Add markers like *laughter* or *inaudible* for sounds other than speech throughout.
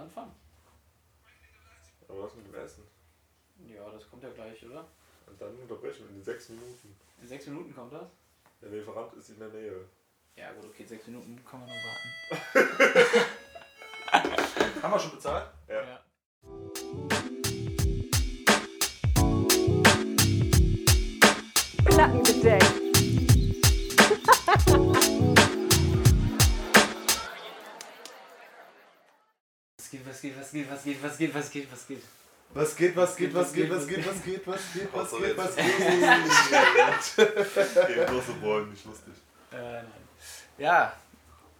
anfangen. Aber was mit dem Essen? Ja, das kommt ja gleich, oder? Und dann unterbrechen wir in sechs Minuten. In sechs Minuten kommt das? Der Lieferant ist in der Nähe. Ja gut, okay, sechs Minuten können wir noch warten. *laughs* Haben wir schon bezahlt? Ja. Ja. Plattengedeckt. Was geht, was geht, was geht, was geht, was geht, was geht, was geht? Was geht, was geht, was geht, was geht, was geht, was geht, was geht, was geht. Gegen große Bäume, nicht lustig. Äh, nein. Ja,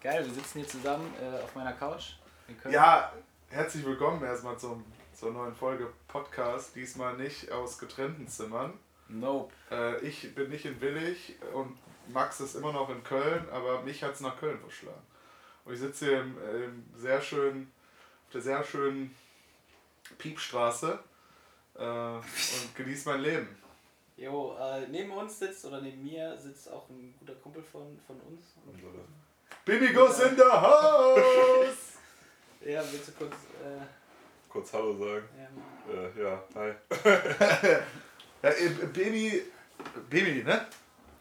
geil, wir sitzen hier zusammen äh, auf meiner Couch. in Köln. Ja, herzlich willkommen erstmal zum, zur neuen Folge Podcast. Diesmal nicht aus getrennten Zimmern. Nope. Äh, ich bin nicht in Willig und Max ist immer noch in Köln, aber mich hat es nach Köln verschlagen. Und ich sitze hier im, im sehr schönen, der sehr schönen Piepstraße äh, und genieße mein Leben. Jo, äh, neben uns sitzt, oder neben mir sitzt auch ein guter Kumpel von, von uns. Baby goes in the house! *laughs* Ja, willst du kurz. Äh, Kurz Hallo sagen. ja, mal- Äh, ja, hi. *laughs* Ja, äh, Baby, Baby, ne?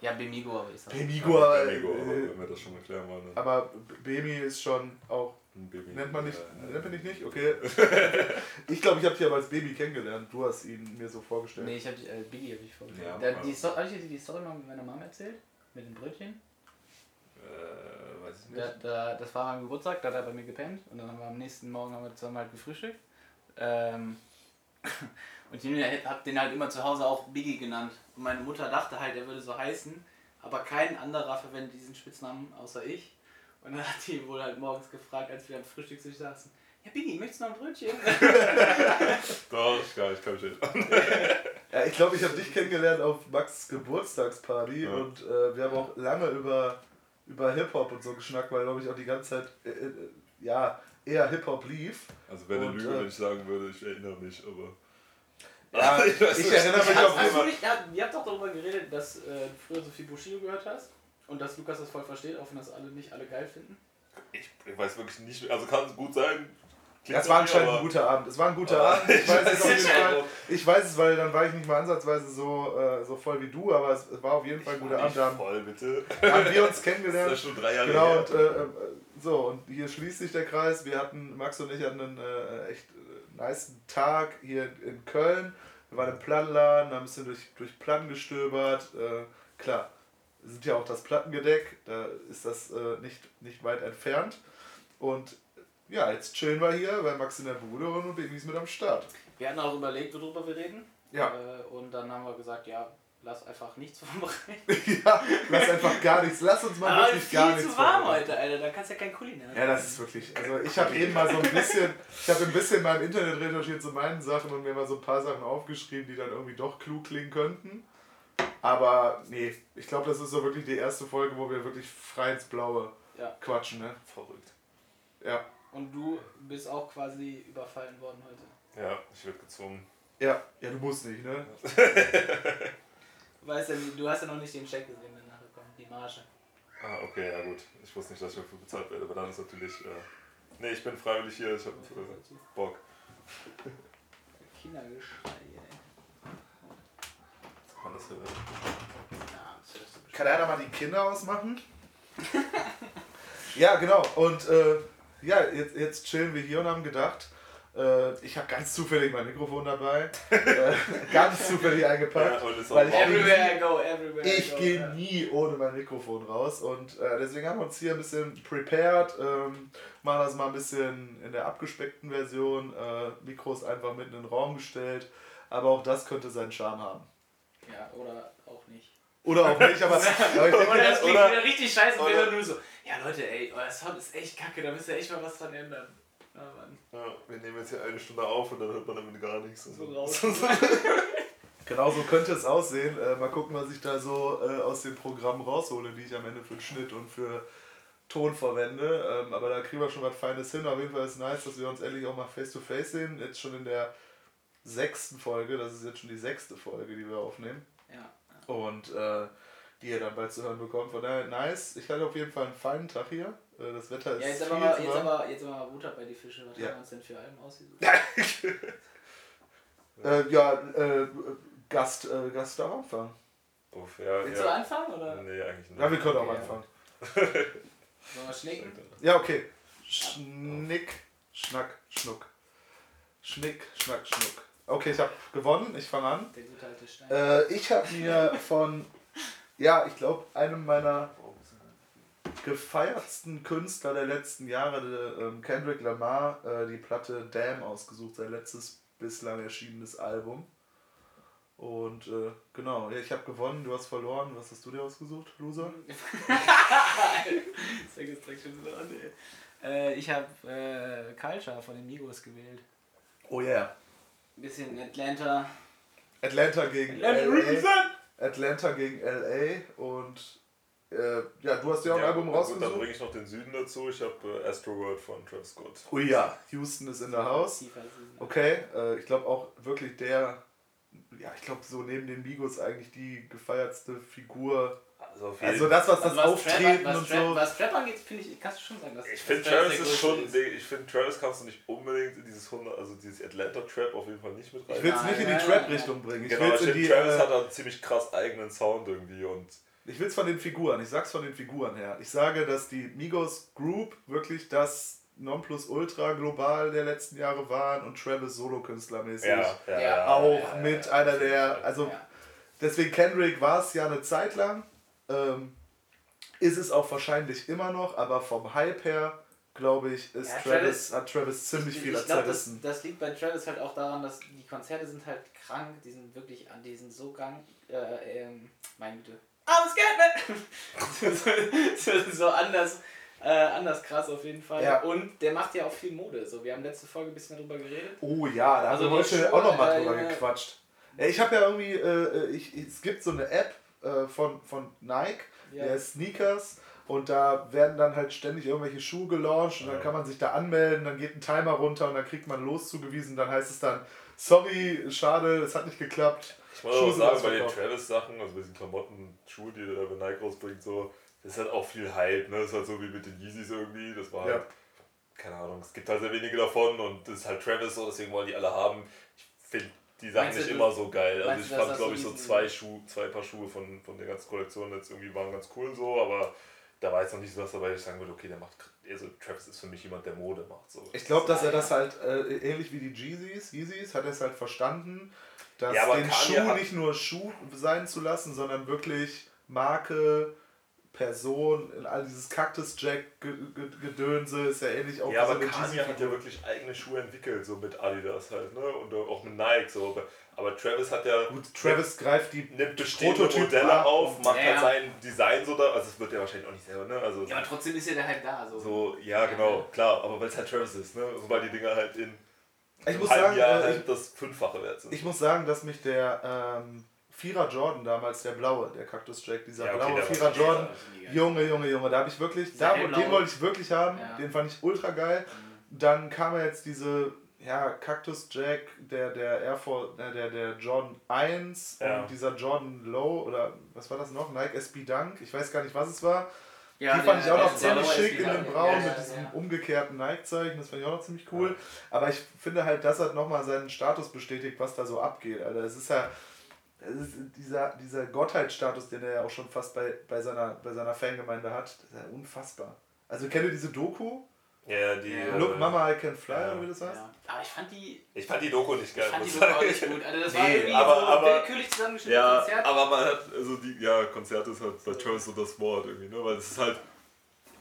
ja, Bemigo, aber ich sag. Bemigo, Ja, äh, Ego, aber äh, wenn wir das schon erklären wollen. Dann aber Baby ist schon auch, Baby. nennt man nicht, Äh, nennt man dich nicht? Okay. *laughs* Ich glaube, ich habe dich aber als Baby kennengelernt. Du hast ihn mir so vorgestellt. Nee, ich hab die, äh, Biggie hab ich vorgestellt. Ja, Der, aber- die Sto- hab ich dir die Story mal mit meiner Mama erzählt? Mit den Brötchen? Äh, weiß ich Da, nicht. da, das war mein Geburtstag, da hat er bei mir gepennt und dann haben wir am nächsten Morgen haben wir zusammen halt gefrühstückt. Ähm, *laughs* und ich hab den halt immer zu Hause auch Biggie genannt. Und meine Mutter dachte halt, er würde so heißen, aber kein anderer verwendet diesen Spitznamen außer ich. Und dann hat die wohl halt morgens gefragt, als wir am Frühstückstisch saßen, ja Biggie, möchtest du noch ein Brötchen? *laughs* Doch, ich kann, ich kann mich nicht an. *laughs* Ja, ich glaube, ich habe dich kennengelernt auf Max Geburtstagsparty Ja. und äh, wir haben auch lange über, über Hip-Hop und so geschnackt, weil, glaube ich, auch die ganze Zeit äh, äh, ja, eher Hip-Hop lief. Also wäre eine Lüge, äh, wenn ich sagen würde, ich erinnere mich, aber. Ja, *laughs* Ich weiß ich erinnere mich auf nicht, ja, ihr habt doch darüber geredet, dass äh, du früher so viel Bushido gehört hast und dass Lukas das voll versteht, auch wenn das alle nicht alle geil finden. Ich, ich weiß wirklich nicht, mehr- also kann es gut sein. Klingt Das war anscheinend ein guter Abend. Es war ein guter Abend. Ich *laughs* weiß es auf jeden. Fall. Ich weiß es, weil dann war ich nicht mal ansatzweise so, äh, so voll wie du, aber es, es war auf jeden Fall ein guter Abend. nicht voll, bitte. da haben wir uns Das ist kennengelernt. ja schon drei Jahre Genau, her. und äh, äh, so, und hier schließt sich der Kreis. Wir hatten, Max und ich hatten einen äh, echt äh, nice Tag hier in Köln. Wir waren im Plattenladen, haben ein bisschen durch, durch Platten gestöbert. Äh, klar, sind ja auch das Plattengedeck, da ist das äh, nicht, nicht weit entfernt. Und ja, jetzt chillen wir hier, weil Max in der Bude und Baby ist mit am Start. Wir hatten auch überlegt, worüber wir reden. Ja. Äh, und dann haben wir gesagt, ja, lass einfach nichts *laughs* vorbereiten. ja, lass einfach gar nichts, lass uns mal Aber wirklich gar nichts zu warm heute, Alter. Da kannst du ja kein Kulinaire. Ja, das ist wirklich. Also ich habe eben mal so ein bisschen, ich habe ein bisschen mal im Internet recherchiert zu meinen Sachen und mir mal so ein paar Sachen aufgeschrieben, die dann irgendwie doch klug klingen könnten. Aber nee, ich glaube, das ist so wirklich die erste Folge, wo wir wirklich frei ins Blaue Ja. quatschen, ne? Verrückt. Ja. Und du bist auch quasi überfallen worden heute. Ja, ich werde gezwungen. Ja, ja, du musst nicht, ne? *laughs* Du weißt ja, du hast ja noch nicht den Check gesehen, der nachher kommt, die Marge. Ah, okay, ja gut. Ich wusste nicht, dass ich dafür bezahlt werde, aber dann ist natürlich. Äh, nee, ich bin freiwillig hier, ich habe äh, Bock. Kindergeschrei, du bestimmt. Kann einer mal die Kinder ausmachen? *laughs* ja, genau. Und äh, ja, jetzt, jetzt chillen wir hier und haben gedacht, äh, ich habe ganz zufällig mein Mikrofon dabei. *laughs* äh, ganz zufällig eingepackt. Ja, weil ich, Everywhere I go, everywhere I ich gehe ja. nie ohne mein Mikrofon raus. Und äh, deswegen haben wir uns hier ein bisschen prepared. Ähm, machen das mal ein bisschen in der abgespeckten Version. Äh, Mikros einfach mitten in den Raum gestellt. Aber auch das könnte seinen Charme haben. Ja, oder auch nicht. Oder auch nicht, aber, *laughs* aber ich denke, Oder das klingt oder- wieder richtig scheiße, wenn oder- du nur so, ja Leute, ey, euer Sound ist echt kacke, da müsst ihr echt mal was dran ändern. Ja, Mann. Ja, wir nehmen jetzt hier eine Stunde auf und dann hört man damit gar nichts. So raus. *laughs* Genau so könnte es aussehen. Äh, mal gucken, was ich da so äh, aus den Programmen raushole, die ich am Ende für den Schnitt und für Ton verwende. Ähm, aber da kriegen wir schon was Feines hin. Auf jeden Fall ist es nice, dass wir uns endlich auch mal face to face sehen. Jetzt schon in der sechsten Folge. Das ist jetzt schon die sechste Folge, die wir aufnehmen. Ja. Und äh, die ihr dann bald zu hören bekommt. Von daher nice. Ich hatte auf jeden Fall einen feinen Tag hier. Äh, Das Wetter ist Ja, jetzt viel aber, jetzt, aber, jetzt aber mal Butter bei die Fische. Was Ja. haben wir uns denn für Alben ausgesucht? *laughs* Äh, ja, äh, Gast, äh, Gast darf anfangen. Uff, ja, Willst du ja. anfangen oder Nee, eigentlich nicht. Ja, wir können auch Okay. anfangen. *laughs* sollen wir schnicken? Ja, okay. Schnick, Schnack, Schnuck. Schnick, Schnack, Schnuck. Okay, ich habe gewonnen. Ich fange an. Der gute alte Stein. Äh, ich habe mir von, ja, ich glaube, einem meiner gefeiertsten Künstler der letzten Jahre, ähm, Kendrick Lamar, äh, die Platte Damn ausgesucht, sein letztes bislang erschienenes Album. Und äh, genau, ja, ich habe gewonnen, du hast verloren. Was hast du dir ausgesucht, Loser? Sag jetzt direkt schon so an, ey. Äh, ich habe äh, Culture von den Migos gewählt. Oh yeah. Bisschen Atlanta. Atlanta gegen LA. Atlanta gegen LA und äh, ja, du hast dir auch ein Ja, Album gut, Dann rausgesucht. bringe ich noch den Süden dazu. Ich habe äh, Astro World von Travis Scott. Oh ja, Houston ist in der Haus. Okay, äh, ich glaube auch wirklich der, ja, ich glaube so neben den Migos eigentlich die gefeiertste Figur. Also auf Also das, was das Also was Auftreten Trap, was und Trap, so. Was Trap angeht, finde ich, kannst du schon sagen, dass Ich finde Travis ist schon, ist. nee, ich finde Travis kannst du nicht unbedingt in dieses 100, also dieses Atlanta Trap auf jeden Fall nicht mit rein. Ich will es nicht in die Trap-Richtung bringen. Ich genau, will ich es in finde. Travis Äh, hat einen ziemlich krass eigenen Sound irgendwie und ich will es von den Figuren. Ich sag's von den Figuren her. Ich sage, dass die Migos Group wirklich das Nonplusultra global der letzten Jahre waren und Travis Solokünstlermäßig. ja, ja, Ja. Auch ja, ja, mit ja, einer der, also Ja. deswegen Kendrick war es ja eine Zeit lang, ähm, ist es auch wahrscheinlich immer noch, aber vom Hype her, glaube ich, ist Ja, Travis, hat Travis ziemlich Ich- viel ich glaub, das, zerrissen. das liegt bei Travis halt auch daran, dass die Konzerte sind halt krank, die sind wirklich an, die sind so krank, äh, ähm, meine Güte. Scared, *laughs* man! so, so, anders, äh, anders krass auf jeden Fall. Ja. Und der macht ja auch viel Mode. So, wir haben letzte Folge ein bisschen darüber geredet. Oh ja, da Also haben wir heute Schuhe, auch noch mal äh, drüber Junge. gequatscht. Ja, ich habe ja irgendwie, äh, ich, es gibt so eine App äh, von, von Nike, Ja. der heißt Sneakers. Und da werden dann halt ständig irgendwelche Schuhe gelauncht und dann Ja. kann man sich da anmelden, dann geht ein Timer runter und dann kriegt man los zugewiesen. Dann heißt es dann, sorry, schade, es hat nicht geklappt. Ich muss Schuhe auch sagen, bei den. Travis-Sachen, also bei diesen Klamotten, Schuhe, die der bei Nike rausbringt, so, das ist halt auch viel Hype, ne? Das ist halt so wie mit den Yeezys irgendwie, das war Ja. halt, keine Ahnung, es gibt halt sehr wenige davon und das ist halt Travis so, deswegen wollen die alle haben. Ich finde die Sachen nicht du- immer so geil. Also ich fand, glaube ich, so zwei Schuhe, zwei Paar Schuhe von, von der ganzen Kollektion jetzt irgendwie waren ganz cool so, aber da war jetzt noch nicht so was dabei, ich sagen würde, okay, der macht, also Travis ist für mich jemand, der Mode macht. So. Ich glaube, dass er das halt, äh, ähnlich wie die Jeezys, Yeezys, hat er es halt verstanden, dass Ja, den Kanye Schuh nicht nur Schuh sein zu lassen, sondern wirklich Marke, Person, in all dieses Cactus-Jack-Gedönse ist ja ähnlich auch Ja, aber Kanye hat ja wirklich eigene Schuhe entwickelt, so mit Adidas halt, ne? Und auch mit Nike so. Aber- Travis hat ja Gut, Travis greift die nimmt bestehende Prototypen Modelle auf, macht Ja, halt sein Design so da, also es wird ja wahrscheinlich auch nicht selber, ne? Also Ja, aber trotzdem ist ja der halt da. So. so, ja genau, klar, aber weil es halt Travis ist, ne? Sobald die Dinger halt in Ich einem muss sagen, Jahr äh, halt das Fünffache wert sind. Ich muss sagen, dass mich der ähm, Vierer Jordan damals, der blaue, der Cactus Jack, dieser Ja, okay, blaue Vierer Jordan. Junge, Junge, Junge, da habe ich wirklich, da, den wollte ich wirklich haben, Ja. den fand ich ultra geil. Dann kam ja jetzt diese, ja, Cactus Jack, der, der Air Force, äh, der, der Jordan 1 Ja. und dieser Jordan Low oder was war das noch? Nike SB Dunk, ich weiß gar nicht, was es war. Ja, die fand ich auch noch ziemlich schick in dem Braun ja, mit diesem ja. umgekehrten Nike-Zeichen, das fand ich auch noch ziemlich cool. Aber ich finde halt, das hat nochmal seinen Status bestätigt, was da so abgeht. Alter. Es ist ja dieser, dieser Gottheitsstatus, den er ja auch schon fast bei, bei, seiner, bei seiner Fangemeinde hat, das ist ja unfassbar. Also kennt ihr diese Doku? ja, die. Ja. Look äh, Mama I Can Fly, ja. oder wie das heißt? Ja. Aber ich fand die, Ich fand die Doku nicht ich geil. fand die Doku auch ich nicht gut. Also das Nee, war irgendwie aber- so aber- willkürlich zusammengeschnittenes Ja, Konzert. aber man hat, also die, ja, Konzert ist halt bei Travis so das Wort irgendwie, ne? Weil es ist halt,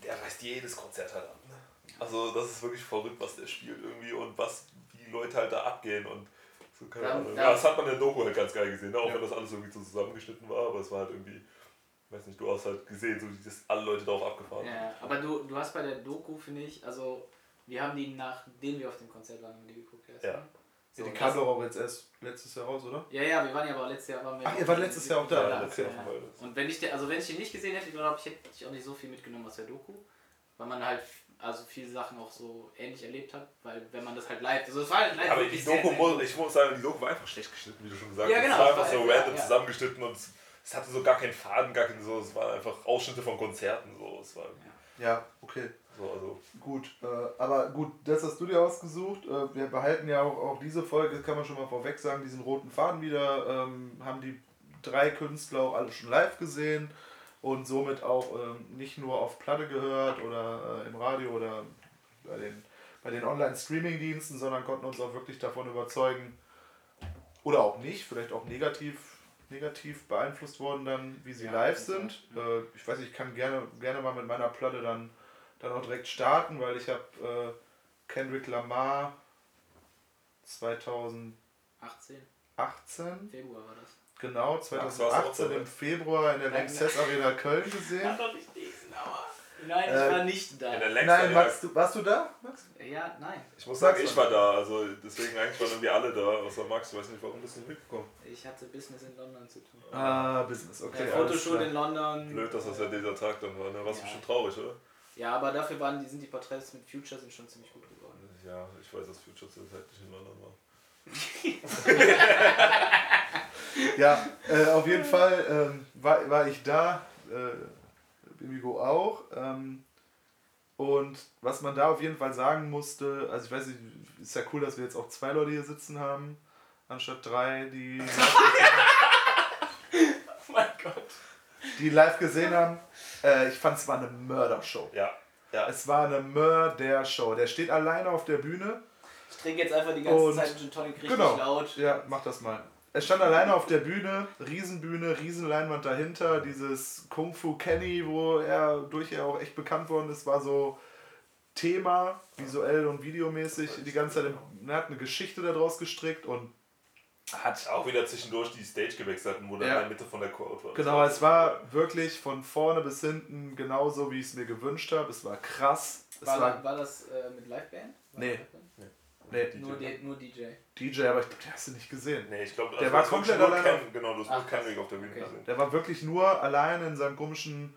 der reißt jedes Konzert halt ab, ne? Also das ist wirklich verrückt, was der spielt irgendwie und was die Leute halt da abgehen und so, keine Da- Ahnung. da- Ja, das hat man in der Doku halt ganz geil gesehen, ne? Auch Ja. wenn das alles irgendwie so zusammengeschnitten war, aber es war halt irgendwie, weiß nicht, du hast halt gesehen, so dass alle Leute darauf abgefahren sind. Ja, aber du, du hast bei der Doku, finde ich, also wir haben die nachdem wir auf dem Konzert waren, die geguckt erst. Ja. ne? So, Ja, die das- kam doch auch jetzt erst letztes Jahr raus, oder? Ja, ja, wir waren ja aber letztes Jahr waren wir. Ach, ihr wart letztes Jahr auch da? Ja, letztes Jahr ja. Und wenn ich, den- also wenn ich den nicht gesehen hätte, glaube ich, hätte ich auch nicht so viel mitgenommen aus der Doku. Weil man halt also viele Sachen auch so ähnlich erlebt hat, weil wenn man das halt live, also es war halt live Aber die Doku, sehr, sehr muss, gut. ich muss sagen, die Doku war einfach schlecht geschnitten, wie du schon gesagt Ja, hast. genau, Es war einfach war- so ja, random ja. zusammengeschnitten und es, es hatte so gar keinen Faden, gar keinen so, es waren einfach Ausschnitte von Konzerten so. Es war, Ja, okay. So, also. Gut, äh, aber gut, das hast du dir ausgesucht. Äh, wir behalten ja auch, auch diese Folge, kann man schon mal vorweg sagen, diesen roten Faden wieder. Ähm, haben die drei Künstler auch alle schon live gesehen und somit auch ähm, nicht nur auf Platte gehört oder äh, im Radio oder bei den, bei den Online-Streaming-Diensten, sondern konnten uns auch wirklich davon überzeugen, oder auch nicht, vielleicht auch negativ, negativ beeinflusst worden dann, wie sie Ja, live sind. Äh, ich weiß nicht, ich kann gerne, gerne mal mit meiner Platte dann, dann auch direkt starten, weil ich habe äh, Kendrick Lamar 2018, 18 Februar war das. Genau, warst du auch 2018 dabei? im Februar in der Lanxess Arena Köln gesehen. doch nicht diesen, aber. Nein, ich Äh, war nicht da. In der Lex Nein, ja, Max, du, warst du da? Max? Ja, nein. Ich muss sagen, ich war war da. Also deswegen eigentlich waren irgendwie alle da, außer Max. Ich weiß nicht, warum bist du nicht mitgekommen? Ich hatte Business in London zu tun. Ah, Business, okay. der alles Fotoshoot in London. Blöd, dass das ja dieser Tag dann war. Ne? Warst Ja. bestimmt traurig, oder? Ja, aber dafür waren die, sind die Porträts mit Future sind schon ziemlich gut geworden. Ja, ich weiß, dass Future zur Zeit nicht in London war. *laughs* *laughs* Ja, äh, auf jeden Fall ähm, war, war ich da, äh, Bimigo auch. Ähm, und was man da auf jeden Fall sagen musste, also ich weiß nicht, ist ja cool, dass wir jetzt auch zwei Leute hier sitzen haben, anstatt drei, die, *laughs* Oh mein Gott. die live gesehen haben. Äh, ich fand es war eine Mördershow. Ja. Ja. Es war eine Mördershow. Der steht alleine auf der Bühne. Ich trinke jetzt einfach die ganze Und- Zeit Gin Tonic richtig Genau. laut. Ja, mach das mal. Er stand alleine auf der Bühne, Riesenbühne, Riesenleinwand dahinter, dieses Kung Fu Kenny, wo er durch er auch echt bekannt worden ist, war so Thema, visuell und videomäßig, die ganze Zeit, er hat eine Geschichte daraus gestrickt und hat Auch wieder zwischendurch die Stage gewechselt hatten, wo dann Ja. in der Mitte von der Crowd war. Genau, es war wirklich von vorne bis hinten genauso, wie ich es mir gewünscht habe. Es war krass. Es War, war, war das äh, mit Liveband? War Nee. Nee, Nur, die, nur DJ. DJ, aber ich glaube, den hast du nicht gesehen. Nee, ich glaube, Der war komplett nur alleine Ken, Genau, du hast Ach, nur. Kendrick auf der Bühne Okay. gesehen. Der war wirklich nur allein in seinem komischen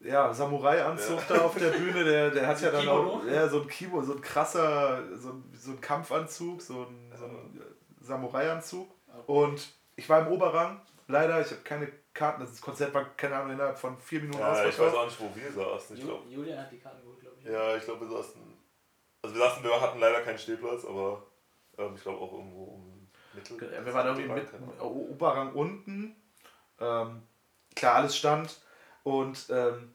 ja, Samurai-Anzug da auf der Bühne. Der, der hat ja dann auch ja, so ein Kimo, so ein krasser, so ein, so ein Kampfanzug, so ein, so ein Samurai-Anzug. Und ich war im Oberrang. Leider, ich habe keine Karten. Das Konzert war, keine Ahnung, innerhalb von vier Minuten Ja, ich weiß ausverkauft. auch nicht, wo wir saßen. Ich glaub, Julian hat die Karten geholt, glaube ich. ja, ich glaube, wir saßen. Also, wir saßen, wir hatten leider keinen Stehplatz, aber ähm, ich glaube auch irgendwo um Mittel. Wir waren irgendwie mit Oberrang unten. Ähm, klar, alles stand. Und ähm,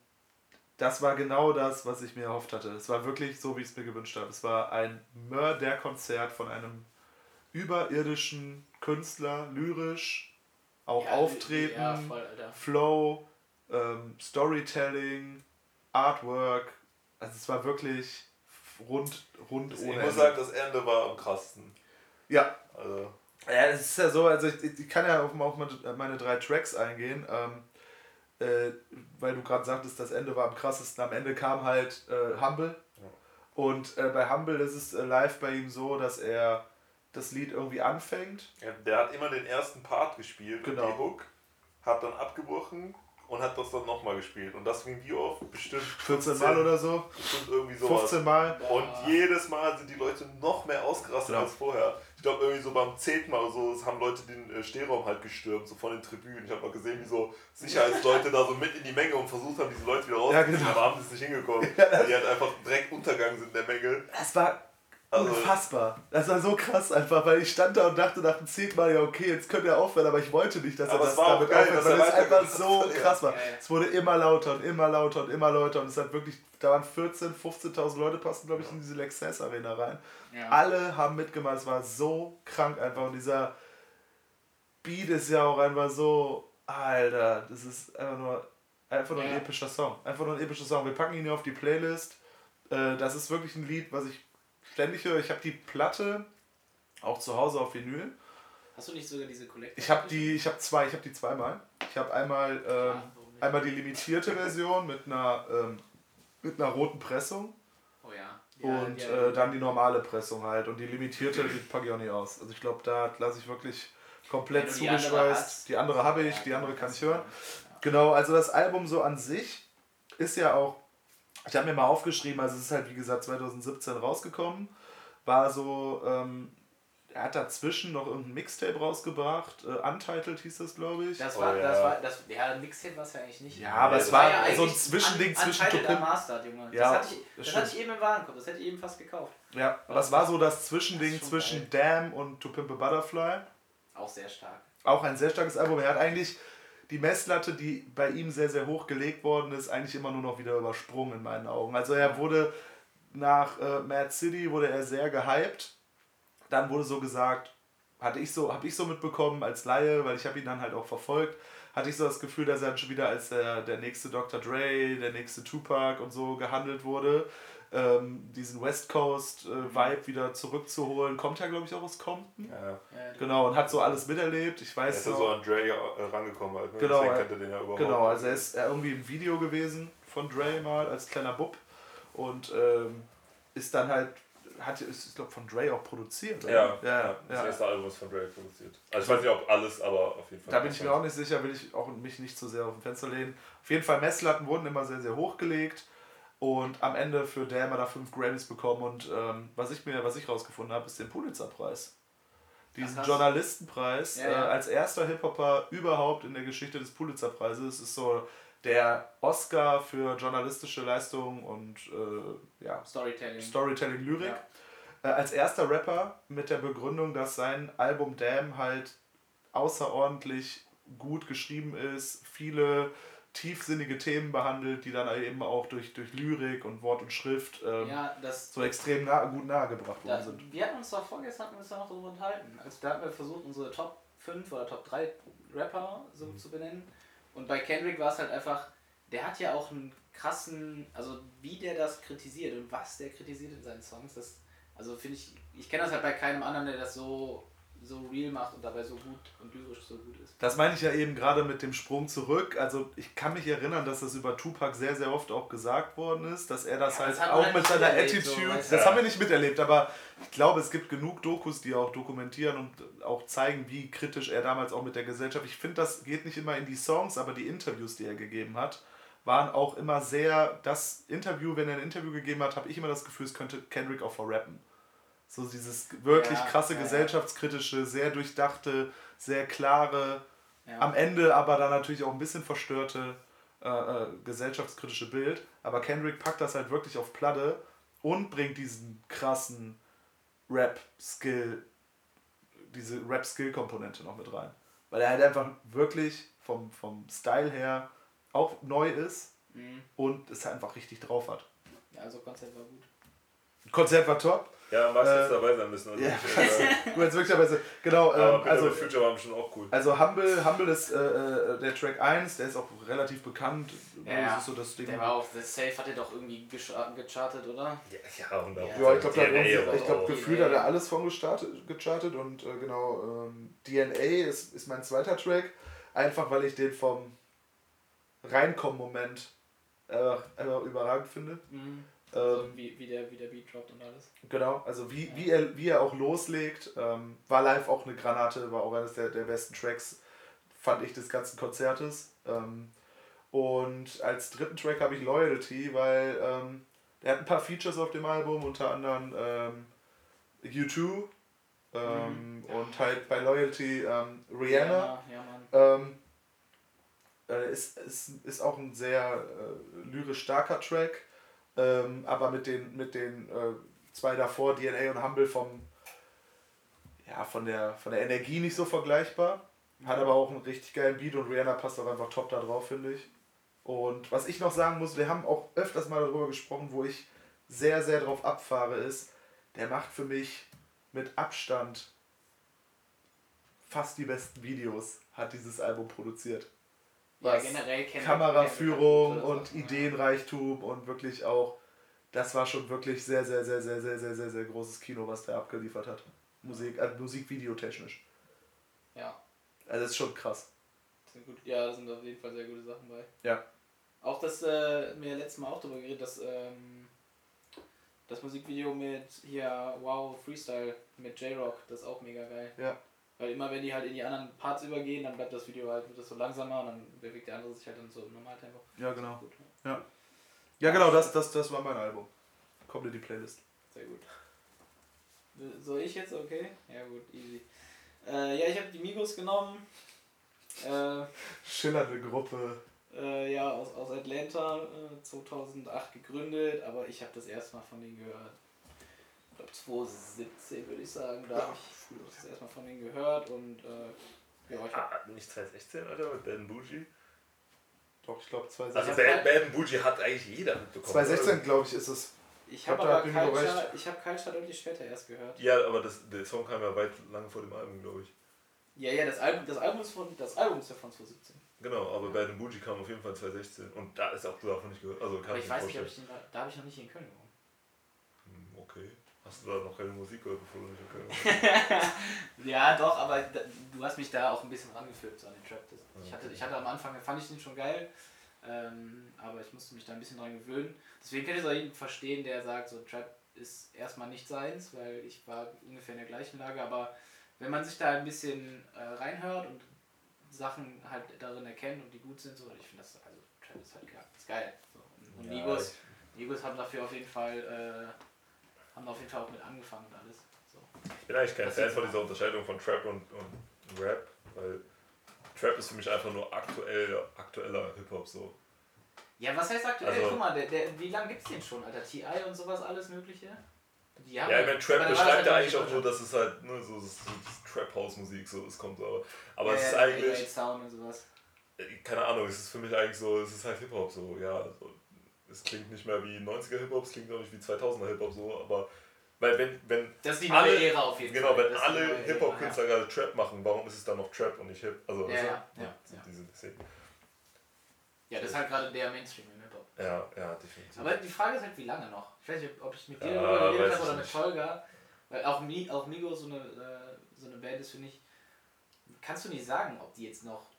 das war genau das, was ich mir erhofft hatte. Es war wirklich so, wie ich es mir gewünscht habe. Es war ein Mörderkonzert von einem überirdischen Künstler, lyrisch, auch Ja, Auftreten, Ja, voll. Flow, ähm, Storytelling, Artwork. Also es war wirklich rund, rund Ich ohne muss Ende. sagen, das Ende war am krassesten. Ja, Also, ja, es ist ja so, also ich, ich kann ja auf, auf meine, meine drei Tracks eingehen, ähm, äh, weil du gerade sagtest, das Ende war am krassesten. Am Ende kam halt äh, Humble. Ja. Und äh, bei Humble ist es äh, live bei ihm so, dass er das Lied irgendwie anfängt. ja, der hat immer den ersten Part gespielt, Genau. die Hook, hat dann abgebrochen und hat das dann nochmal gespielt. Und das ging wie oft? Bestimmt 14 Mal oder so. Bestimmt irgendwie sowas. 15 Mal. Und jedes Mal sind die Leute noch mehr ausgerastet Genau. als vorher. Ich glaube, irgendwie so beim zehnten Mal oder so es haben Leute den äh, Stehraum halt gestürmt, so von den Tribünen. Ich habe mal gesehen, wie so Sicherheitsleute da so mit in die Menge und versucht haben, diese Leute wieder rauszuziehen, genau. aber haben das nicht hingekommen. *laughs* weil die halt einfach direkt untergegangen sind in der Menge. Das war Also- unfassbar. Das war so krass einfach, weil ich stand da und dachte nach dem zehnten Mal, ja okay, jetzt könnt ihr aufhören, aber ich wollte nicht, dass er das damit geil, aufhört, weil es einfach so krass war. Ja, ja. Es wurde immer lauter und immer lauter und immer lauter und es hat wirklich, da waren 14, 15.000 Leute passen, glaube ich, in diese Lexus Arena rein. Ja. Alle haben mitgemacht, es war so krank einfach und dieser Beat ist ja auch einfach so, Alter, das ist einfach nur, einfach nur ein epischer Song. Einfach nur ein epischer Song. Wir packen ihn hier auf die Playlist. Äh, Das ist wirklich ein Lied, was ich ständig höre. Ich habe die Platte auch zu Hause auf Vinyl. Hast du nicht sogar diese Collector? Ich habe die, ich habe zwei, ich habe die zweimal. Ich habe einmal, ähm, Ja, warum nicht? einmal die limitierte Version mit einer, ähm, mit einer roten Pressung Oh ja. ja und ja, äh, dann die normale Pressung halt. Und die limitierte, die packe ich auch nicht aus. Also ich glaube, da lasse ich wirklich komplett du die andere zugeschweißt. andere habe ich, die andere kann ich hören. Genau, also das Album so an sich ist ja auch, ich habe mir mal aufgeschrieben, also es ist halt wie gesagt 2017 rausgekommen, war so, ähm, er hat dazwischen noch irgendein Mixtape rausgebracht. Äh, Untitled hieß das, glaube ich. Das Oh, war, ja. das war, das, ja, Mixtape war es ja eigentlich nicht. Ja, aber es war, ja so ein Zwischending un- zwischen Untitled. Unmastered, Junge. Ja, das hatte ich, das hatte ich eben im Warenkorb, das hätte ich eben fast gekauft. Ja, aber es war so das Zwischending Das zwischen Damn und To Pimp a Butterfly. Auch sehr stark. Auch ein sehr starkes Album. Er hat eigentlich die Messlatte, die bei ihm sehr, sehr hoch gelegt worden ist, eigentlich immer nur noch wieder übersprungen in meinen Augen. Also er wurde nach äh, Mad City wurde er sehr gehypt. Dann wurde so gesagt, hatte ich so, habe ich so mitbekommen als Laie, weil ich habe ihn dann halt auch verfolgt, hatte ich so das Gefühl, dass er dann schon wieder als der, der nächste Dr. Dre, der nächste Tupac und so gehandelt wurde. Ähm, diesen West Coast äh, Vibe wieder zurückzuholen. Kommt ja, glaube ich, auch aus Compton. Ja. Ja, Genau, und hat so alles miterlebt. Ich Er weiß ist ja so an Dre äh, rangekommen halt, ne? Genau, Deswegen kennt er den ja überhaupt. Genau, also er ist irgendwie im Video gewesen von Dre mal als kleiner Bub und ähm, ist dann halt, hat, ist, ich glaube, von Dre auch produziert. oder? Ja, ja, ja, das ja. erste Album ist von Dre produziert. Also ich weiß nicht, ob alles, aber auf jeden Fall. Da bin ich mir auch nicht sicher, will ich auch mich nicht zu sehr auf dem Fenster lehnen. Auf jeden Fall, Messlatten wurden immer sehr, sehr hoch gelegt und am Ende für Damn hat er fünf Grammys bekommen und ähm, was ich mir, was ich rausgefunden habe, ist den Pulitzer-Preis. Diesen Ach. Journalistenpreis Ja, äh, ja. als erster Hip-Hopper überhaupt in der Geschichte des Pulitzer-Preises. ist so der Oscar für journalistische Leistung und äh, ja, Storytelling. Storytelling, Lyrik. Ja. Äh, als erster Rapper mit der Begründung, dass sein Album Damn halt außerordentlich gut geschrieben ist, viele tiefsinnige Themen behandelt, die dann eben auch durch, durch Lyrik und Wort und Schrift ähm, Ja, so extrem nah, gut nahegebracht worden sind. wir hatten uns doch vorgestern hatten uns da noch darüber unterhalten. Also da hatten wir versucht, unsere Top 5 oder Top 3 Rapper so Mhm. zu benennen. Und bei Kendrick war es halt einfach, der hat ja auch einen krassen, also wie der das kritisiert und was der kritisiert in seinen Songs, das, also finde ich, ich kenne das halt bei keinem anderen, der das so, so real macht und dabei so gut und lyrisch so gut ist. Das meine ich ja eben gerade mit dem Sprung zurück. Also ich kann mich erinnern, dass das über Tupac sehr, sehr oft auch gesagt worden ist, dass er das Ja, halt das hat man auch halt mit seiner so, Attitude, weißt das du. haben wir nicht miterlebt, aber ich glaube, es gibt genug Dokus, die auch dokumentieren und auch zeigen, wie kritisch er damals auch mit der Gesellschaft. Ich finde, das geht nicht immer in die Songs, aber die Interviews, die er gegeben hat, waren auch immer sehr, das Interview, wenn er ein Interview gegeben hat, habe ich immer das Gefühl, es könnte Kendrick auch verrappen. So dieses wirklich Ja, krasse ja, gesellschaftskritische, sehr durchdachte, sehr klare, am Ende aber dann natürlich auch ein bisschen verstörte äh, äh, gesellschaftskritische Bild. Aber Kendrick packt das halt wirklich auf Platte und bringt diesen krassen Rap-Skill, diese Rap-Skill-Komponente noch mit rein. Weil er halt einfach wirklich vom, vom Style her auch neu ist Mhm. und es einfach richtig drauf hat. Ja, also Konzept war gut. Konzert war top. Ja, Max Äh, jetzt dabei sein müssen. Also ja. *laughs* ich, äh, *laughs* Gut, jetzt wirklich genau. aber Ähm, also, also, Future war bestimmt auch cool. also Humble, Humble ist äh, äh, der Track 1, der ist auch relativ bekannt. Ja, das ist so das Ding. Der war auch, The Safe hat er doch irgendwie gecha- gechartet, oder? Ja, ja und auch Ja, Ja, ich glaube, aber ich glaube, auch. gefühlt hat er alles von gestartet, gechartet und äh, genau, ähm, DNA ist, ist mein zweiter Track, einfach weil ich den vom Reinkommen-Moment einfach, einfach überragend finde. Mhm. Ähm, so, wie, wie, der, wie der Beat droppt und alles. Genau, also wie, wie, er, wie er auch loslegt, ähm, war live auch eine Granate, war auch eines der, der besten Tracks, fand ich, des ganzen Konzertes. Ähm, und als dritten Track habe ich Loyalty, weil ähm, der hat ein paar Features auf dem Album, unter anderem ähm, U2 ähm, und halt bei Loyalty ähm, Rihanna. Ja, ja äh, ist, ist, ist auch ein sehr äh, lyrisch starker Track, ähm, aber mit den, mit den äh, zwei davor, DNA und Humble, vom, ja, von, der, von der Energie nicht so vergleichbar. Hat aber auch einen richtig geilen Beat und Rihanna passt auch einfach top da drauf, finde ich. Und was ich noch sagen muss, wir haben auch öfters mal darüber gesprochen, wo ich sehr, sehr drauf abfahre, ist, der macht für mich mit Abstand fast die besten Videos, hat dieses Album produziert. Ja, Was generell kennt Kameraführung und ja. Ideenreichtum und wirklich auch, das war schon wirklich sehr, sehr, sehr, sehr, sehr, sehr, sehr, sehr großes Kino, was der abgeliefert hat. Musik, äh, Musikvideotechnisch. Ja, Also das ist schon krass. das sind gut, ja, da sind auf jeden Fall sehr gute Sachen bei. Ja. Auch das, äh, mir letztes Mal auch darüber geredet, dass ähm, das Musikvideo mit hier Wow Freestyle mit J-Rock, das ist auch mega geil. Ja. Weil immer wenn die halt in die anderen Parts übergehen, dann bleibt das Video halt wird das so langsamer und dann bewegt der andere sich halt dann so im Normaltempo. Ja, genau. Gut, Ja, genau, das, das, das war mein Album. Kommt in die Playlist. sehr gut. soll ich jetzt? Okay. Ja, gut, easy. Äh, ja, ich habe die Migos genommen. Äh, Schillernde Gruppe. Äh, ja, aus, aus Atlanta, äh, 2008 gegründet, aber ich habe das erste Mal von denen gehört. Ich glaube 2017 würde ich sagen, da habe ich das erste Mal von denen gehört und äh, ja, ich Ah, nicht 2016, Alter, mit Ben Bougie? Doch, ich glaube Also 2016. Ben, ben Bougie hat eigentlich jeder mitbekommen. 2016, glaube ich, ist es. ich habe da aber Culture, ich hab Culture deutlich später erst gehört. Ja, aber das, der Song kam ja weit lange vor dem Album, glaube ich. Ja, ja, das Album, das Album ist von das Album ist ja von 2017. Genau, aber Ben Bougie kam auf jeden Fall 2016 und da ist auch davon nicht gehört. Also kann Aber ich ich weiß nicht, ob ich den, da, da habe ich noch nicht in Köln gewohnt. Hm, Okay. Hast du da noch keine Musik gehört, bevor du warst? *laughs* Ja, doch, aber da, du hast mich da auch ein bisschen rangeführt so an den Trap. Ich, hatte, ich hatte am Anfang, fand ich den schon geil, ähm, aber ich musste mich da ein bisschen dran gewöhnen. Deswegen kann ich auch jeden verstehen, der sagt, so Trap ist erstmal nicht seins, weil ich war ungefähr in der gleichen Lage, aber wenn man sich da ein bisschen äh, reinhört und Sachen halt darin erkennt und die gut sind, so, ich finde das, also Trap ist halt geil, ist geil. So. Und, und Ja, Migos, Migos haben dafür auf jeden Fall, äh, haben auf jeden Fall auch mit angefangen und alles. So. Ich bin eigentlich kein Fan von dieser Unterscheidung von Trap und, und Rap, weil Trap ist für mich einfach nur aktuell, aktueller Hip-Hop so. Ja, was heißt aktuell? Also- Guck mal, der, der, wie lange gibt's den schon, Alter? TI und sowas, alles Mögliche? Die haben Ja, ich meine, Trap aber beschreibt ja eigentlich auch nur, dass es halt nur so, so, so Trap-House-Musik so, es kommt so. Aber ja, es ist ja, eigentlich, 808 Sound und sowas. keine Ahnung, es ist für mich eigentlich so, es ist halt Hip-Hop so, ja. So, es klingt nicht mehr wie 90er Hip-Hop, es klingt auch nicht wie 2000er Hip-Hop so, aber weil wenn, wenn Das ist die neue alle, Ära auf jeden genau, Fall. wenn ist die alle Hip-Hop-Künstler gerade Trap machen, warum ist es dann noch Trap und nicht Hip? Also, Ja, du? ja, ja, ja. Diese, deswegen. Ja, das ist halt gerade der Mainstream im Hip-Hop. ja, ja, definitiv. Aber die Frage ist halt, wie lange noch? Ich weiß nicht, ob ich mit dir Ja, darüber geredet habe oder mit. Holger. Weil auch, Mi, auch Migo so eine, äh, so eine Band ist, finde ich. Kannst du nicht sagen, ob die jetzt noch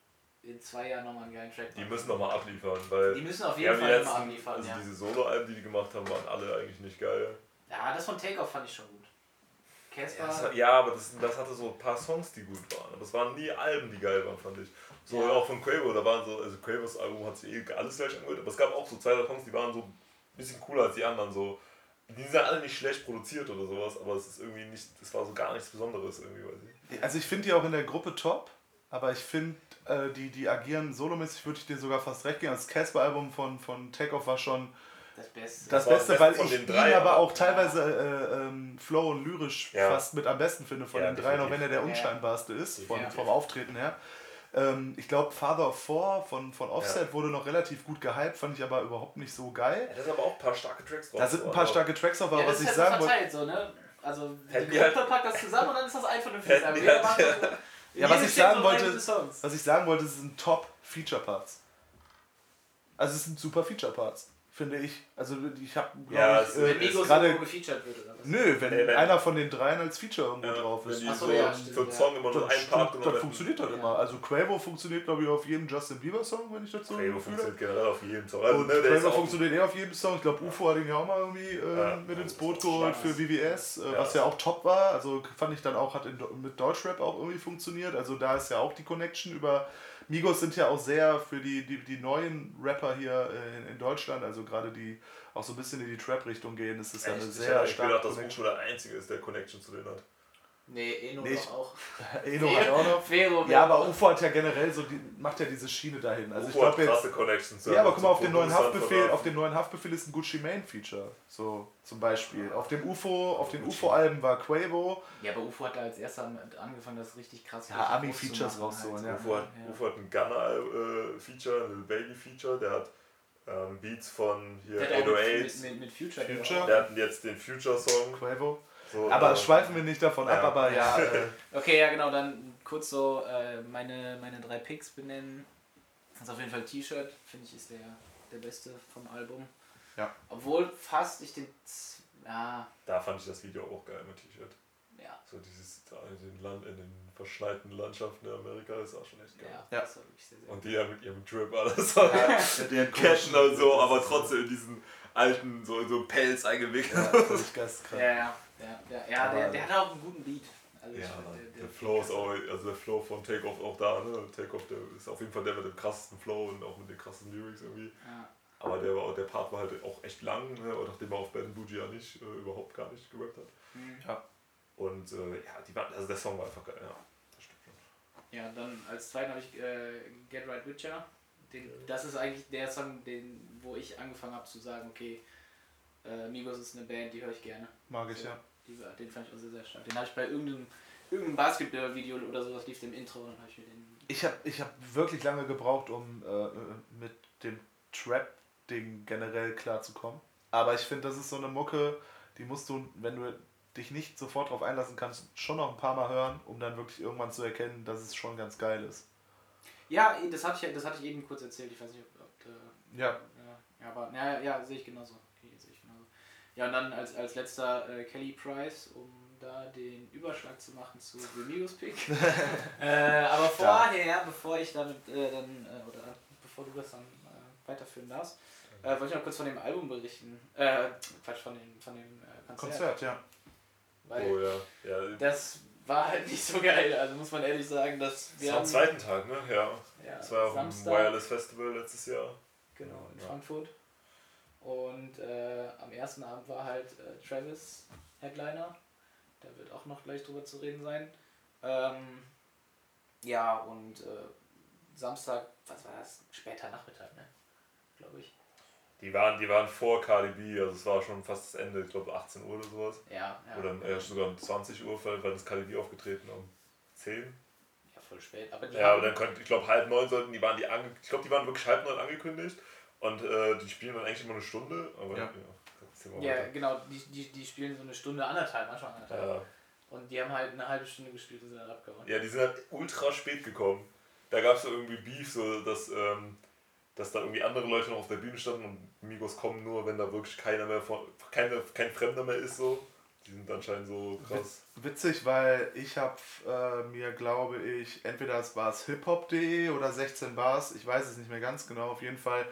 in zwei Jahren nochmal einen geilen Track die machen. müssen nochmal abliefern, weil Die müssen auf die jeden die Fall immer abliefern, also ja. diese Solo-Alben, die die gemacht haben, waren alle eigentlich nicht geil. Ja, das von Takeoff fand ich schon gut. Casper. Ja, ja, aber das, das hatte so ein paar Songs, die gut waren. Aber es waren nie Alben, die geil waren, fand ich. So Ja. auch von Quavo, da waren so, also Quavos Album hat sich eh alles gleich angehört, aber es gab auch so zwei, drei Songs, die waren so ein bisschen cooler als die anderen. So. Die sind alle nicht schlecht produziert oder sowas, aber es ist irgendwie nicht, es war so gar nichts Besonderes irgendwie, weiß ich. Also ich finde die auch in der Gruppe top, aber ich finde, äh, die, die agieren solomäßig, würde ich dir sogar fast recht geben. Das Casper-Album von, von Takeoff war schon das Beste. das Beste, das weil ich den ihn drei, aber aber- auch teilweise äh, ähm, flow und lyrisch Ja. fast mit am besten finde von Ja, den dreien, auch wenn er der Ja. unscheinbarste ist, von, Ja. vom Auftreten her. Ähm, ich glaube, Father of Four von, von Offset wurde noch relativ gut gehypt, fand ich aber überhaupt nicht so geil. Ja, da sind aber auch ein paar starke Tracks drauf. Da sind ein paar aber- starke Tracks auf, aber ja, das was ist ich halt sagen wollte. verteilt, so, ne? Also, die Gruppe halt- packt das zusammen und dann ist das ein von den vier. Ja, was ich sagen wollte-. Was ich sagen wollte, es sind Top-Feature-Parts. Also es sind super Feature-Parts, finde ich. Also ich habe, Ja, ich, Wenn äh, Migos gerade... gefeatured wird oder was? Nö, wenn Nee, wenn- einer von den dreien als Feature irgendwo Ja, drauf wenn ist. die Ach so, so ja, für stimmt, einen ja. Song immer nur Das, einen Part das, genommen hätten. funktioniert halt Ja. immer. Also Quavo funktioniert, glaube ich, auf jedem Justin Bieber-Song, wenn ich dazu Quavo funktioniert generell auf jedem Song. Also, Und ne, Quavo auch, funktioniert eh auf jedem Song. Ich glaube, UFO hat ihn ja auch mal irgendwie äh, Ja, mit ins das Boot geholt für VVS, äh, Ja. was ja auch top war. Also fand ich dann auch, hat in, mit Deutschrap auch irgendwie funktioniert. Also da ist ja auch die Connection über. Migos sind ja auch sehr für die, die, die neuen Rapper hier äh, in, in Deutschland, also gerade die auch so ein bisschen in die Trap-Richtung gehen, das ist ja eine Echt? Ich sehr hätte eigentlich starke gedacht, dass. Ufo der Einzige ist, der Connection zu denen hat. Nee, Eno Nee, ich- auch. *laughs* Eno hat auch noch. Vero, Ja, aber UFO hat ja generell so, die, macht ja diese Schiene dahin. Also ich Ufo hat glaube jetzt. krasse Connections. Ja, aber guck mal, auf den neuen Haftbefehl, auf den neuen Haftbefehl ist ein Gucci Mane Feature. So, zum Beispiel. Auf dem UFO, auf den UFO-Alben war Quavo. Ja, aber UFO hat da als erster angefangen, das richtig krass Ja, Ami-Features groß zu machen rauszuholen, halt. ja. Ufo hat, Ja. Ufo hat ein Gunner-Feature, ein Lil Baby-Feature, der hat ähm, Beats von hier Der hat auch mit, 808s, mit, mit Future. Future? der hat jetzt den Future-Song. Quavo. So, Aber äh, schweifen wir nicht davon ab, ja. aber ja. Äh, *laughs* Okay, ja genau, dann kurz so äh, meine, meine drei Picks benennen. Das ist auf jeden Fall T-Shirt, finde ich, ist der, der beste vom Album. Ja. Obwohl fast ich den. Ja, Da fand ich das Video auch geil mit T-Shirt. Ja, So dieses da in den, Land, in den verschneiten Landschaften in Amerika ist auch schon echt geil. ja, Ja. das war wirklich sehr, sehr Und die ja mit ihrem Drip *laughs* alles. mit *laughs* den Ketten und so, aber trotzdem in diesen alten, so in so Pelz eingewickelt. Ja, völlig geisteskrank. Ja, ja, ja, ja, ja der, der hat auch einen guten Beat. Also Ja, find, der, der Flow ist auch, also der Flow von Takeoff auch da, ne? Takeoff, der ist auf jeden Fall der mit dem krassesten Flow und auch mit den krassen Lyrics irgendwie. Ja. Aber der, war, der Part war halt auch echt lang, ne? Und nachdem er auf Ben Bougie ja nicht, äh, überhaupt gar nicht gerappt hat. Hm. Ja. Und äh, ja, die war, also der Song war einfach geil, ja. Das stimmt schon. Ja, dann als zweiten habe ich äh, Get Right Witcher. Den, das ist eigentlich der Song, den, wo ich angefangen habe zu sagen, okay, äh, Migos ist eine Band, die höre ich gerne. Mag ich, So, ja. Die, den fand ich auch sehr, sehr stark. Den habe ich bei irgendeinem, irgendeinem Basketball-Video oder sowas lief im Intro und dann habe ich mir den. Ich habe ich hab wirklich lange gebraucht, um äh, mit dem Trap-Ding generell klarzukommen. Aber ich finde, das ist so eine Mucke, die musst du, wenn du dich nicht sofort darauf einlassen kannst, schon noch ein paar Mal hören, um dann wirklich irgendwann zu erkennen, dass es schon ganz geil ist. Ja, das hatte ich, das hatte ich eben kurz erzählt. Ich weiß nicht, ob. ob äh, Ja. ja, ja, aber ja, ja, sehe ich genauso. Okay, sehe ich genauso. Ja, und dann als, als letzter äh, Kelly Price, um da den Überschlag zu machen zu The Migos Pick. *laughs* äh, aber vorher, bevor ich damit äh, dann, äh, oder bevor du das dann äh, weiterführen darfst, äh, wollte ich noch kurz von dem Album berichten. Äh, Quatsch, von dem, von dem äh, Konzert. Konzert, ja. Weil Oh ja. ja das war halt nicht so geil. Also muss man ehrlich sagen, dass das wir war am zweiten Tag, ne? Ja. ja, Das war auf dem Samstag, Wireless Festival letztes Jahr. Genau, in Ja. Frankfurt. Und äh, am ersten Abend war halt äh, Travis Headliner. Da wird auch noch gleich drüber zu reden sein. Ähm, ja, und äh, Samstag, was war das? Später Nachmittag, ne? Glaube ich. Die waren, die waren vor KDB, also es war schon fast das Ende, ich glaube 18 Uhr oder sowas. Ja, ja. Oder äh, sogar um 20 Uhr, weil, das KDB aufgetreten um 10. ja, voll spät. Aber die Ja, aber dann könnte, ich glaube halb neun sollten, die waren die ange ich glaube die waren wirklich halb neun angekündigt und äh, die spielen dann eigentlich immer eine Stunde, aber Ja. ja, ja, weiter. genau, die, die, die spielen so eine Stunde, anderthalb, manchmal anderthalb. ja. Und die haben halt eine halbe Stunde gespielt und sind dann abgehauen. ja, die sind halt ultra spät gekommen. Da gab es so irgendwie Beef, so dass, ähm, dass da irgendwie andere Leute noch auf der Bühne standen und Migos kommen nur, wenn da wirklich keiner mehr von, keine, kein Fremder mehr ist so. Die sind anscheinend so krass. Witzig, weil ich habe äh, mir, glaube ich, entweder es war es hiphop.de oder 16 Bars, ich weiß es nicht mehr ganz genau, auf jeden Fall.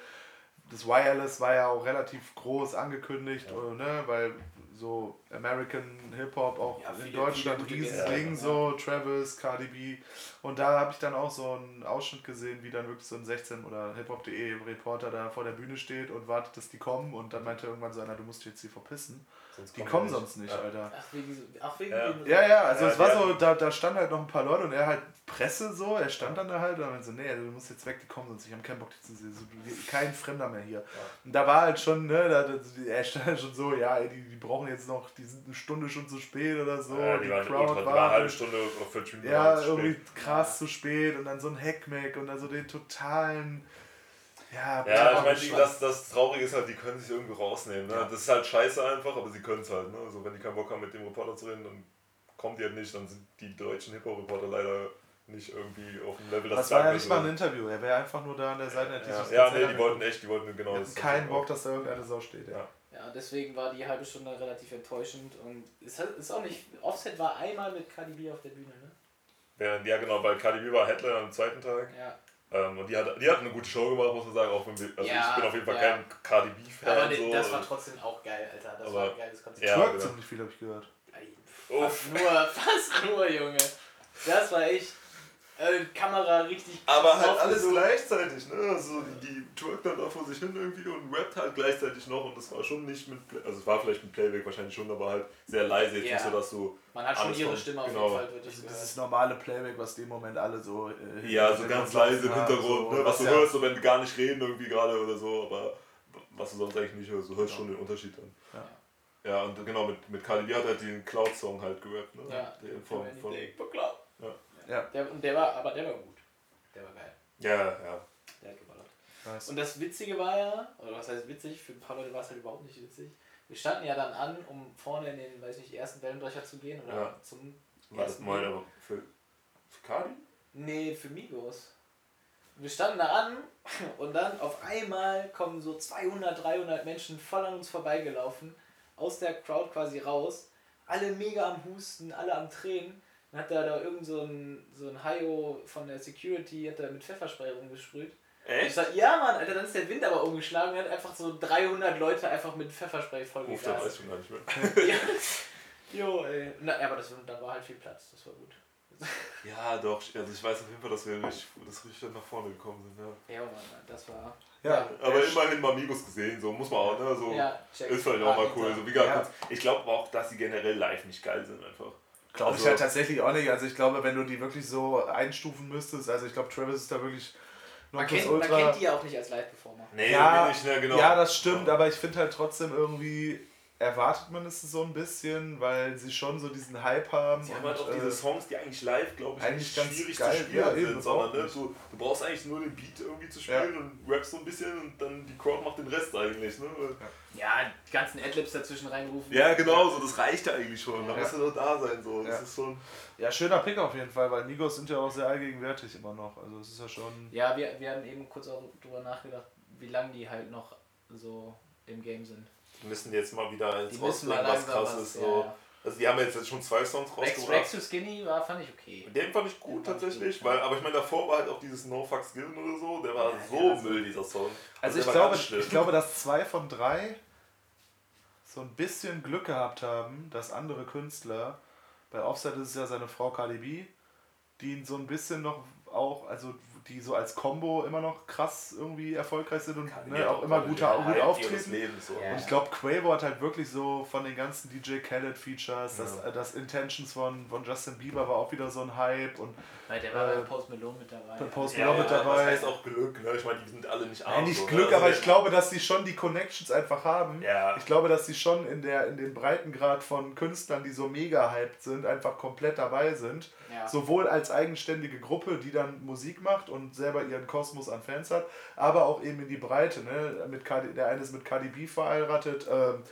Das Wireless war ja auch relativ groß angekündigt, Ja. äh, ne, weil so American Hip-Hop auch Ja, in Deutschland viele gute riesiges Gäste, Ding, ja. so Travis, Cardi B. Und da habe ich dann auch so einen Ausschnitt gesehen, wie dann wirklich so ein 16 oder hiphop.de Reporter da vor der Bühne steht und wartet, dass die kommen und dann meinte irgendwann so einer, du musst jetzt hier verpissen. Sonst Die kommen nicht. sonst nicht, Ja. Alter. Ach, wegen, ach, wegen Ja. dem- Ja, ja, also Ja, es war so, da, da stand halt noch ein paar Leute und er halt Presse so, er stand dann da halt und dann so, nee, du musst jetzt weg, die kommen sonst, ich habe keinen Bock, die zu sehen, so, kein Fremder mehr hier. Und da war halt schon, ne, da, da, er stand halt schon so, ja, ey, die, die brauchen jetzt noch, die sind eine Stunde schon zu spät oder so, ja, die, waren ultra, die waren eine halbe Stunde auf der Tribüne. ja, irgendwie spät. krass zu spät und dann so ein Heckmeck und dann so den totalen, ja, Ja, ich meine, das, das Traurige ist halt, die können sich irgendwie rausnehmen. Ne? Ja. Das ist halt scheiße einfach, aber sie können es halt. Ne? Also wenn die keinen Bock haben, mit dem Reporter zu reden, dann kommen die halt nicht. Dann sind die deutschen Hip-Hop-Reporter leider nicht irgendwie auf dem Level, das war ja nicht mal ein. Interview, er wäre einfach nur da an der Seite. Ja, ja nee, die wollten echt, die wollten genau das. hatten keinen Bock, dass da irgendeine Sau steht, ja. Ja. Ja, deswegen war die halbe Stunde relativ enttäuschend und es hat- ist auch nicht. Offset war einmal mit KDB auf der Bühne, ne? Während, ja, genau, weil KDB war Headliner am zweiten Tag. Ja. Ähm, und die hat, die hat eine gute Show gemacht, muss man sagen. Auch wenn wir, also Ja, ich bin auf jeden Fall ja. kein KDB-Fan. Aber so. das war trotzdem auch geil, Alter. Das Aber- war ein geiles Konzert. Ja, Twerkt genau. ziemlich viel, habe ich gehört. Ey, Uff. Fast nur, *laughs* fast nur, Junge. Das war echt. Äh, Kamera richtig. Aber halt alles gezogen. gleichzeitig, ne? Also die, die twerkt dann da vor sich hin irgendwie und rappt halt gleichzeitig noch und das war schon nicht mit, Play also es war vielleicht mit Playback wahrscheinlich schon, aber halt sehr leise, jetzt Ja. nicht so, dass du, Man hat schon ihre kommt, Stimme auf genau. jeden Fall wirklich Also gehört. dieses normale Playback, was die im Moment alle so. Äh, ja, so ganz leise im Hintergrund, so, ne? Was du ja, hörst, so wenn die gar nicht reden irgendwie gerade oder so, aber was du sonst eigentlich nicht hörst, du hörst Ja. schon den Unterschied dann. Ja. Ja, und genau, mit, mit KDB hat er den Cloud-Song halt gerappt, ne? Ja, Den von, von, klar. Ja. Der, und der war, aber der war gut. Der war geil. ja, ja. Der hat geballert. Nice. Und das Witzige war ja, oder was heißt witzig, für ein paar Leute war es halt überhaupt nicht witzig. Wir standen ja dann an, um vorne in den, weiß nicht, ersten Wellenbrecher zu gehen oder Ja. zum War das ersten mal aber für, für Kadi? Nee, für Migos. Wir standen da an und dann auf einmal kommen so 200, 300 Menschen voll an uns vorbeigelaufen, aus der Crowd quasi raus, alle mega am Husten, alle am Tränen. Dann hat da, da irgend so ein, so ein Hayo von der Security, hat da mit Pfefferspray rumgesprüht. Ich Echt? sag, ja Mann, Alter, dann ist der Wind aber umgeschlagen und hat einfach so 300 Leute einfach mit Pfefferspray Uff, da weiß vollgegast. ich schon gar nicht mehr. *laughs* ja. Jo, ey. Na, ja, aber das, da war halt viel Platz, das war gut. *laughs* Ja, doch. Also ich weiß auf jeden Fall, dass wir richtig, dass richtig nach vorne gekommen sind. Ja. Ja, Mann, das war... Ja, Aber immerhin mal Migos gesehen, so muss man auch, ne? So Ja, check. ist vielleicht auch mal Ah, cool. Alter. So wie gesagt, Ja. ich glaube aber auch, dass sie generell live nicht geil sind einfach. Glaube Also- ich halt tatsächlich auch nicht. Also ich glaube, wenn du die wirklich so einstufen müsstest, also ich glaube, Travis ist da wirklich noch Man kennt, man kennt die ja auch nicht als Live-Performer. Nee, ja, nicht, ne, genau. ja, das stimmt, aber ich finde halt trotzdem irgendwie erwartet man es so ein bisschen, weil sie schon so diesen Hype haben. Sie und, haben halt auch äh, diese Songs, die eigentlich live, glaube ich, eigentlich nicht ganz schwierig geil, zu spielen ja, sind, sondern ne, du, du brauchst eigentlich nur den Beat irgendwie zu spielen und rappst so ein bisschen und dann die Crowd macht den Rest eigentlich. Ne? Ja, die ganzen Adlibs dazwischen reinrufen. Ja, genau, so, das reicht ja eigentlich schon. Da Ja. musst du doch da sein. So. Das Ja. ist schon. ja, schöner Pick auf jeden Fall, weil Migos sind ja auch sehr allgegenwärtig immer noch. Also es ist ja schon. Ja, wir, wir haben eben kurz auch drüber nachgedacht, wie lange die halt noch so im Game sind. Die müssen jetzt mal wieder ins Rausbringen, was langsam krass was. So. ja. Also die haben jetzt schon zwei Songs rausgebracht. Rex to Skinny war, fand ich okay. Den fand ich gut fand ich tatsächlich, gut. weil, aber ich meine, davor war halt auch dieses No Fucks Given oder so, der war Ja, der so so- Müll, dieser Song. Also der ich glaube, ich glaube, dass zwei von drei so ein bisschen Glück gehabt haben, dass andere Künstler, bei Offset ist es ja seine Frau Cardi B, die ihn so ein bisschen noch auch, also die so als Combo immer noch krass irgendwie erfolgreich sind und ne, auch immer den gut, auftreten. So. Ja. Und ich glaube, Quavo hat halt wirklich so von den ganzen DJ Khaled Features, das, Ja. das Intentions von, von Justin Bieber war auch wieder so ein Hype und Weil der war Äh, bei Post Malone mit dabei. bei Post Ja, Malone mit ja, dabei. Das heißt auch Glück, ne? Ich meine, die sind alle nicht arm. Nein, nicht so, ne? Glück, Also aber der- ich glaube, dass sie schon die Connections einfach haben. Ja. Ich glaube, dass sie schon in, der, in dem Breitengrad von Künstlern, die so mega hyped sind, einfach komplett dabei sind. Ja. Sowohl als eigenständige Gruppe, die dann Musik macht und selber ihren Kosmos an Fans hat, aber auch eben in die Breite. Ne? Mit KD, der eine ist mit Cardi B verheiratet. Ähm,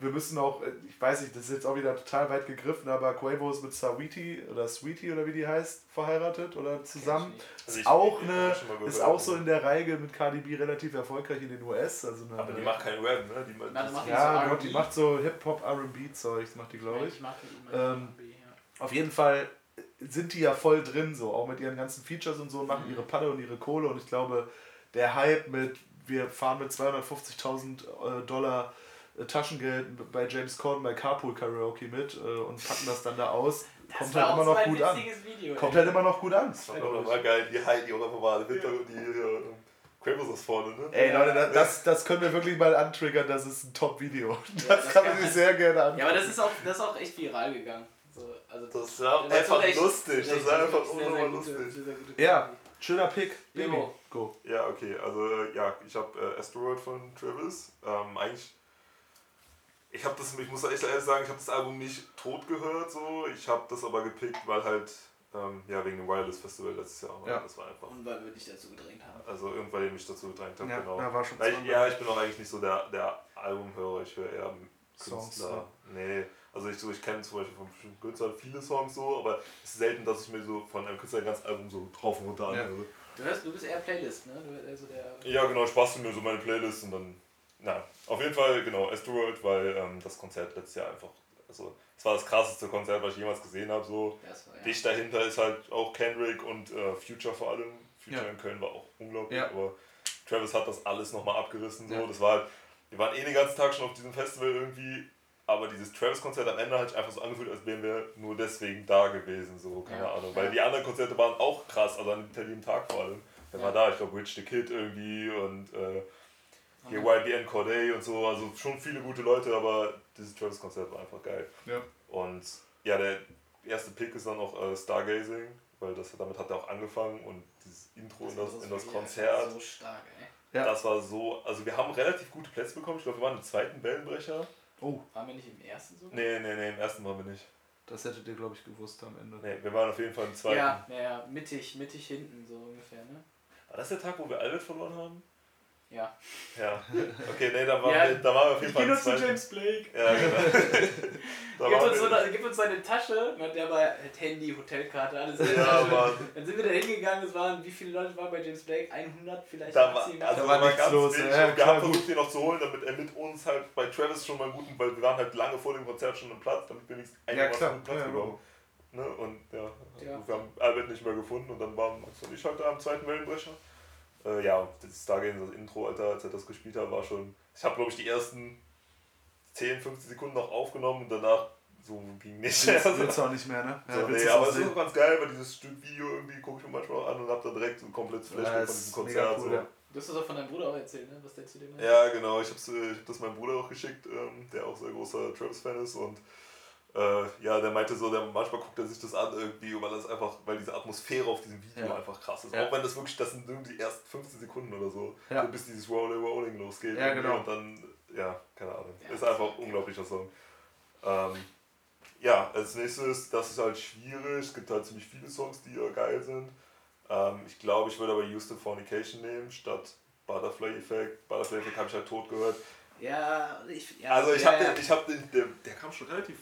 wir müssen auch, äh, ich weiß nicht, das ist jetzt auch wieder total weit gegriffen, aber Quavo ist mit Sweetie oder Sweetie oder wie die heißt, verheiratet oder zusammen. Also Ist ich- auch, ich- eine, ist auch so in der Reihe mit Cardi B relativ erfolgreich in den US. Also eine, Aber die macht keinen Rap, ne? Die, Na, die macht ja, so die macht so Hip-Hop, RB-Zeugs, macht die, glaube ich. Ich immer Ähm. Auf jeden Fall sind die ja voll drin, so, auch mit ihren ganzen Features und so, und machen Mhm. ihre Patte und ihre Kohle. Und ich glaube, der Hype mit, wir fahren mit 250.000 äh, Dollar äh, Taschengeld bei James Corden bei Carpool Karaoke mit äh, und packen das dann da aus, kommt war halt immer noch gut an. Video, Kommt ey. halt immer noch gut an. Das war doch mal geil, die Heidi auch einfach mal hinter die äh, Quavos ist vorne, ne? Ey Leute, das- das, das können wir wirklich mal antriggern, das ist ein Top-Video. Das, das kann man sich sehr gerne angucken. Ja, aber das ist auch, das ist auch echt viral gegangen. So, also Das das einfach war echt- lustig, das ist einfach sehr, sehr unnormal gute- lustig. sehr, sehr gute Ja, schöner Pick. Baby, Jo. go. Ja, okay, also ja, ich habe äh, Asteroid von Travis. Ähm, eigentlich, ich habe das, ich muss echt ehrlich sagen, ich habe das Album nicht tot gehört, so. Ich habe das aber gepickt, weil halt, ähm, ja, wegen dem Wireless Festival letztes Jahr. Ja. Das war einfach. Und weil wir dich dazu gedrängt haben. Also irgendwann, der mich dazu gedrängt hat, Ja, genau. ja, war schon Weil ich, ja, ich bin auch eigentlich nicht so der, der Albumhörer, ich höre eher Songs, Künstler. Nee, also ich, so, ich kenne zum Beispiel von bestimmten Künstlern viele Songs so, aber es ist selten, dass ich mir so von einem Künstler ein ganzes Album so drauf und runter Ja. anhöre. Du, hörst, du bist eher Playlist, ne? Du, also der, Ja, genau, ich bastel mir so meine Playlist und dann, na, auf jeden Fall, genau, Asteroid, weil ähm, das Konzert letztes Jahr einfach, also, es war das krasseste Konzert, was ich jemals gesehen habe, so. war, ja. Dicht dahinter ist halt auch Kendrick und äh, Future vor allem. Future Ja. in Köln war auch unglaublich, Ja. aber Travis hat das alles nochmal abgerissen, so. Ja. Das war halt, wir waren eh den ganzen Tag schon auf diesem Festival irgendwie, aber dieses Travis-Konzert am Ende hat sich einfach so angefühlt, als wären wir nur deswegen da gewesen, so, keine Ja. Ahnung. Weil die anderen Konzerte waren auch krass, also an dem Tag vor allem. Wer Ja. war da? Ich glaube, Rich the Kid irgendwie und äh, hier YBN Corday und so, also schon viele gute Leute, aber dieses Travis-Konzert war einfach geil. Ja. Und ja, der erste Pick ist dann auch äh, Stargazing, weil das, damit hat er auch angefangen und dieses Intro in das, in das war Konzert, So stark, ey. Ja. das war so, also wir haben relativ gute Plätze bekommen, ich glaube, wir waren im zweiten Wellenbrecher. Oh, Waren wir nicht im ersten sogar? Nee, nee, nee, im ersten waren wir nicht. das hättet ihr, glaube ich, gewusst am Ende. Nee, wir waren auf jeden Fall im zweiten. Ja, ja, ja, mittig, mittig hinten so ungefähr, ne? War das der Tag, wo wir Albert verloren haben? Ja. Ja. *laughs* Okay, nee, da waren, Ja, wir, da waren wir auf jeden Fall im zweiten. Blake. Ja, genau. *laughs* da Gib uns, so eine, gib uns seine Tasche, der war halt Handy, Hotelkarte, alles ja. *laughs* Mann. Dann sind wir da hingegangen, es waren, wie viele Leute waren bei James Blake? 100 vielleicht Da war, also Da war war nichts ganz los, wenig. ja, wir haben versucht, ihn noch zu holen, damit er mit uns halt bei Travis schon mal einen guten, weil wir waren halt lange vor dem Konzert schon am Platz, damit wir wenigstens Ja, einigermaßen klar. guten Platz Ja, bekommen. Ne? Und ja, Ja. wir haben Albert nicht mehr gefunden und dann waren Max und ich halt da am zweiten Wellenbrecher. Äh, ja, das Stargate, das Intro, Alter, als er das gespielt hat, war schon. Ich habe, glaube ich, die ersten 10, 15 Sekunden noch aufgenommen und danach so ging nicht. Willst, Also, willst du auch nicht mehr, ne? so, willst nee, aber es ist auch ganz geil, weil dieses Stück Video irgendwie gucke ich mir manchmal auch an und hab dann direkt so ein komplettes Flashback Ja, von diesem Konzert. cool, so. ja. Du hast das auch von deinem Bruder auch erzählt, ne? Was der zu dem hat. Ja, genau. Ich habe äh, ich hab das meinem Bruder auch geschickt, ähm, der auch sehr großer Travis-Fan ist. Und Äh, ja, der meinte so, der, manchmal guckt er sich das an irgendwie, weil das einfach, weil diese Atmosphäre auf diesem Video Ja. einfach krass ist. Ja. Auch wenn das wirklich, das sind nur die ersten 15 Sekunden oder so, Ja. bis dieses Rolling Rolling losgeht. Ja, irgendwie genau. Und dann, ja, keine Ahnung. Ist einfach ein unglaublicher Song. Ähm, ja, als nächstes, das ist halt schwierig. Es gibt halt ziemlich viele Songs, die ja geil sind. Ähm, ich glaube, ich würde aber Houston Fornication nehmen, statt Butterfly Effect. Butterfly Effect habe ich halt tot gehört. Ja, ich. Ja, Also ich ja, habe den, ich hab den der, der kam schon relativ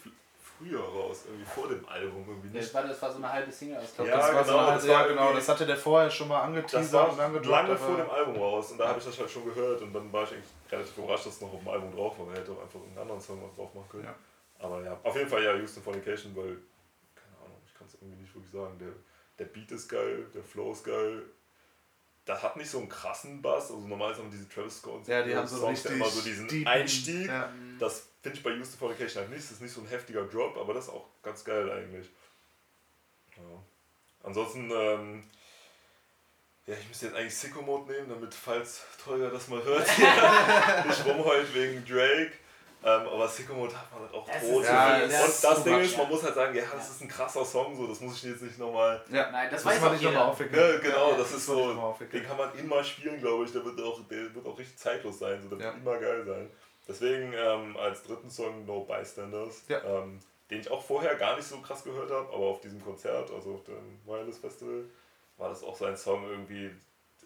früher raus, irgendwie vor dem Album irgendwie Das nicht. war, das war so eine halbe Single aus. Ja, das war so genau, eine, das ja, war genau, das hatte der vorher schon mal Das angeteasert war und angedroppt. lange aber- vor dem Album raus und da habe ich das halt schon gehört und dann war ich eigentlich relativ überrascht, dass es noch auf dem Album drauf war. Man hätte auch einfach einen anderen Song noch drauf machen können. Ja. Aber ja, auf jeden Fall ja Houston Fornication, weil, keine Ahnung, ich kann es irgendwie nicht wirklich sagen. Der, der Beat ist geil, der Flow ist geil. Das hat nicht so einen krassen Bass, also normalerweise haben diese Travis Scott Ja, die haben so Songs immer so diesen deepen- Einstieg. Ja. Das finde ich bei Houston Fornication halt nicht. Das ist nicht so ein heftiger Drop, aber das ist auch ganz geil eigentlich. Ja. Ansonsten, ähm, ja, ich müsste jetzt eigentlich Sicko Mode nehmen, damit, falls Tolga das mal hört, *laughs* *laughs* nicht rumheult wegen Drake. Ähm, aber Sicko Mode hat man halt auch Das tot. ist- ja, und das ist das Ding ist, man muss halt sagen, ja, das ist ein krasser Song, so, das muss ich jetzt nicht nochmal. Ja. Nein, das Das weiß auch nicht nochmal aufwickeln. Ja, genau, Ja, das das ist so, den kann man immer spielen, glaube ich, der wird auch, der wird auch richtig zeitlos sein, so, der Ja. wird immer geil sein. Deswegen ähm, als dritten Song No Bystanders, Ja. ähm, den ich auch vorher gar nicht so krass gehört habe, aber auf diesem Konzert, also auf dem Wireless Festival, war das auch sein Song irgendwie,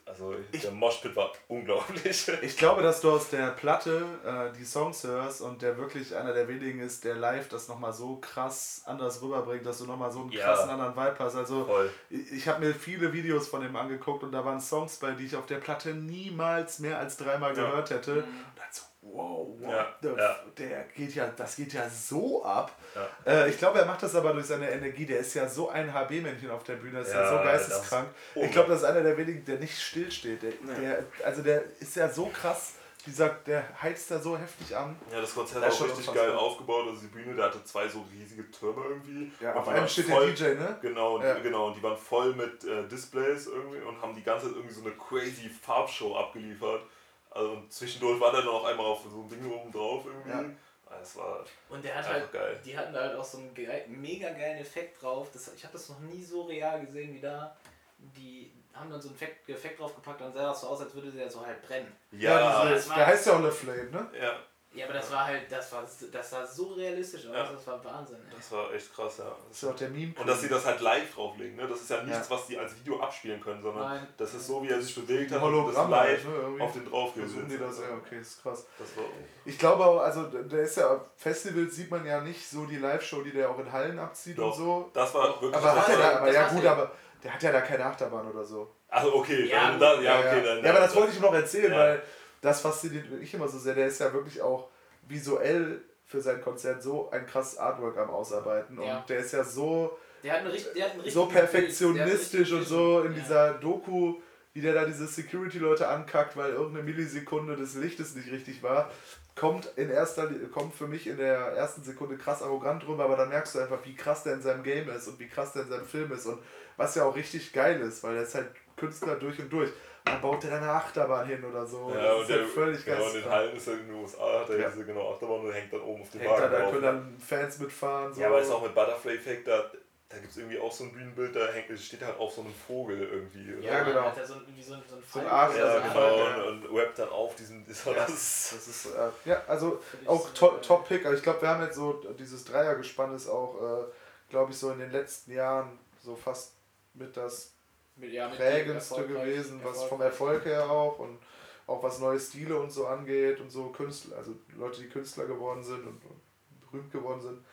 also der Moshpit war unglaublich. *laughs* Ich glaube, dass du aus der Platte äh, die Songs hörst und der wirklich einer der wenigen ist, der live das nochmal so krass anders rüberbringt, dass du nochmal so einen Ja. krassen anderen Vibe hast. Also Voll. ich ich habe mir viele Videos von dem angeguckt und da waren Songs bei, die ich auf der Platte niemals mehr als dreimal Ja. gehört hätte. Und so, wow, what Ja, the ja. der geht ja, das geht ja so ab. Ja. Äh, ich glaube, er macht das aber durch seine Energie. Der ist ja so ein HB-Männchen auf der Bühne, ist ja, Ja, so das geisteskrank. ist Ich glaube, das ist einer der wenigen, der nicht stillsteht. Der, der, also der ist ja so krass, dieser, der heizt da so heftig an. Ja, das Konzert Das war ist auch richtig geil aufgebaut. Also die Bühne, der hatte zwei so riesige Türme irgendwie. Ja, Und auf einem steht voll- der DJ, ne? Genau, Ja. genau, und die waren voll mit äh, Displays irgendwie und haben die ganze Zeit irgendwie so eine crazy Farbshow abgeliefert. Also und zwischendurch war der dann auch einmal auf so einem Ding oben drauf irgendwie. Ja. Ah, Das war Und der hat einfach halt, geil. die hatten da halt auch so einen geil, mega geilen Effekt drauf. Das, ich habe das noch nie so real gesehen wie da. Die haben dann so einen Effekt, Effekt draufgepackt und sah das so aus, als würde der so halt brennen. Ja, diese, das war- der heißt ja auch Le Flame, ne? ja, Ja, aber das war halt, das war, das sah so realistisch aus, Ja. das war Wahnsinn. Ey. das war echt krass, ja. Das ist auch der Meme. Und dass sie das halt live drauflegen, ne? Das ist ja nichts, Ja. was die als Video abspielen können, sondern Nein. das ist so, wie er sich bewegt hat, Hologramm und das live halt, ne? Auf den drauf versuchen die das, ja, okay, ist krass. Das war Ich glaube auch, also der ist ja, auf Festivals sieht man ja nicht so die Live-Show, die der auch in Hallen abzieht Doch. und so. das war wirklich Aber hat er da, aber das ja gut, aber der hat ja da keine Achterbahn oder so. Also okay, Ja, dann, dann, ja, ja, okay, ja. dann. ja, aber das wollte ich noch erzählen, Ja. weil das fasziniert mich immer so sehr. Der ist ja wirklich auch visuell für sein Konzert so ein krasses Artwork am Ausarbeiten und Ja. der ist ja so Der hat einen, richt- der hat einen so perfektionistisch und so in. Ja. dieser Doku, wie der da diese Security-Leute ankackt, weil irgendeine Millisekunde des Lichtes nicht richtig war, kommt in erster kommt für mich in der ersten Sekunde krass arrogant rüber, aber dann merkst du einfach, wie krass der in seinem Game ist und wie krass der in seinem Film ist und was ja auch richtig geil ist, weil er ist halt Künstler durch und durch. Dann baut der dann eine Achterbahn hin oder so. Ja, das und ist ja der, völlig genau, in den. Hallen ist er in den USA, hat er Ja. diese genau Achterbahn und hängt dann oben auf dem da, Wagen da drauf. können dann Fans mitfahren. So. Ja, aber ist auch mit Butterfly Effect, da, da gibt es irgendwie auch so ein Bühnenbild, da hängt, steht halt auf so einem Vogel irgendwie. oder? Ja, genau. So, ein- wie so, ein- so ein So Arsch, Ja, Ja, genau, ja. und, und rappt dann auf diesen. *laughs* Ist Ja, das, Das ist, äh, ja, also auch so, to Top-Pick. Also ich glaube, wir haben jetzt so, dieses Dreiergespann ist auch, äh, glaube ich, so in den letzten Jahren so fast mit das mit, ja, mit prägendste gewesen, was vom erfolgreich. Erfolg her auch und auch was neue Stile und so angeht und so Künstler, also Leute, die Künstler geworden sind und, und berühmt geworden sind,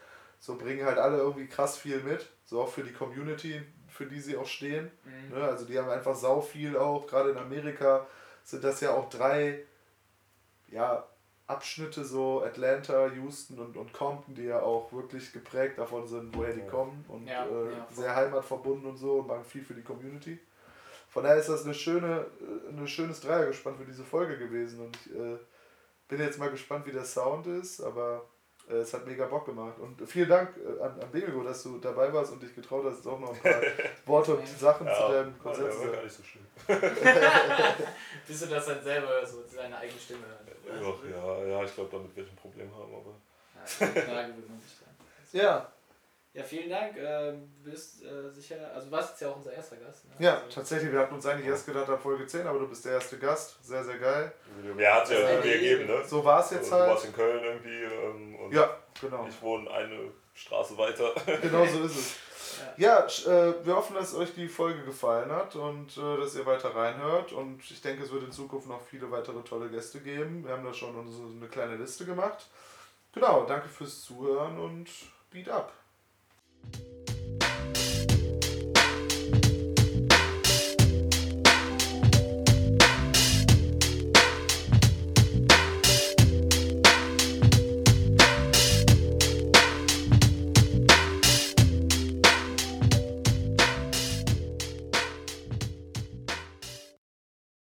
so bringen halt alle irgendwie krass viel mit, so auch für die Community, für die sie auch stehen. Mhm. Ne? Also die haben einfach sau viel auch, gerade in Amerika sind das ja auch drei ja, Abschnitte so, Atlanta, Houston und, und Compton, die ja auch wirklich geprägt davon sind, woher die kommen und Ja, äh, ja, sehr heimatverbunden und so und machen viel für die Community. Von daher ist das eine schöne, äh, ein schönes Dreiergespann für diese Folge gewesen und ich äh, bin jetzt mal gespannt, wie der Sound ist, aber es hat mega Bock gemacht. Und vielen Dank äh, an, an Bego, dass du dabei warst und dich getraut hast, jetzt auch noch ein paar *laughs* Worte und Sachen zu ja, deinem ja, Konzert zu war gar sagen. nicht so schlimm. *laughs* *laughs* Bis du das dann selber so seine eigene Stimme hörst. Ja, ja, ich glaube, damit werde ich ein Problem haben, aber. Ja. Ja, Ja, vielen Dank. Ähm, Du bist äh, sicher, also du warst jetzt ja auch unser erster Gast. Ne? ja, Also, tatsächlich. Wir hatten uns eigentlich erst gedacht ab Folge 10, aber du bist der erste Gast. Sehr, sehr geil. Ja, hat sich ja ist irgendwie ergeben, ne? So war es Also, jetzt du warst halt. in Köln irgendwie ähm, und Ja, genau. ich wohne eine Straße weiter. *laughs* Genau so ist es. Ja, äh, wir hoffen, dass euch die Folge gefallen hat und äh, dass ihr weiter reinhört. Und ich denke, es wird in Zukunft noch viele weitere tolle Gäste geben. Wir haben da schon unsere, eine kleine Liste gemacht. Genau, danke fürs Zuhören und beat up.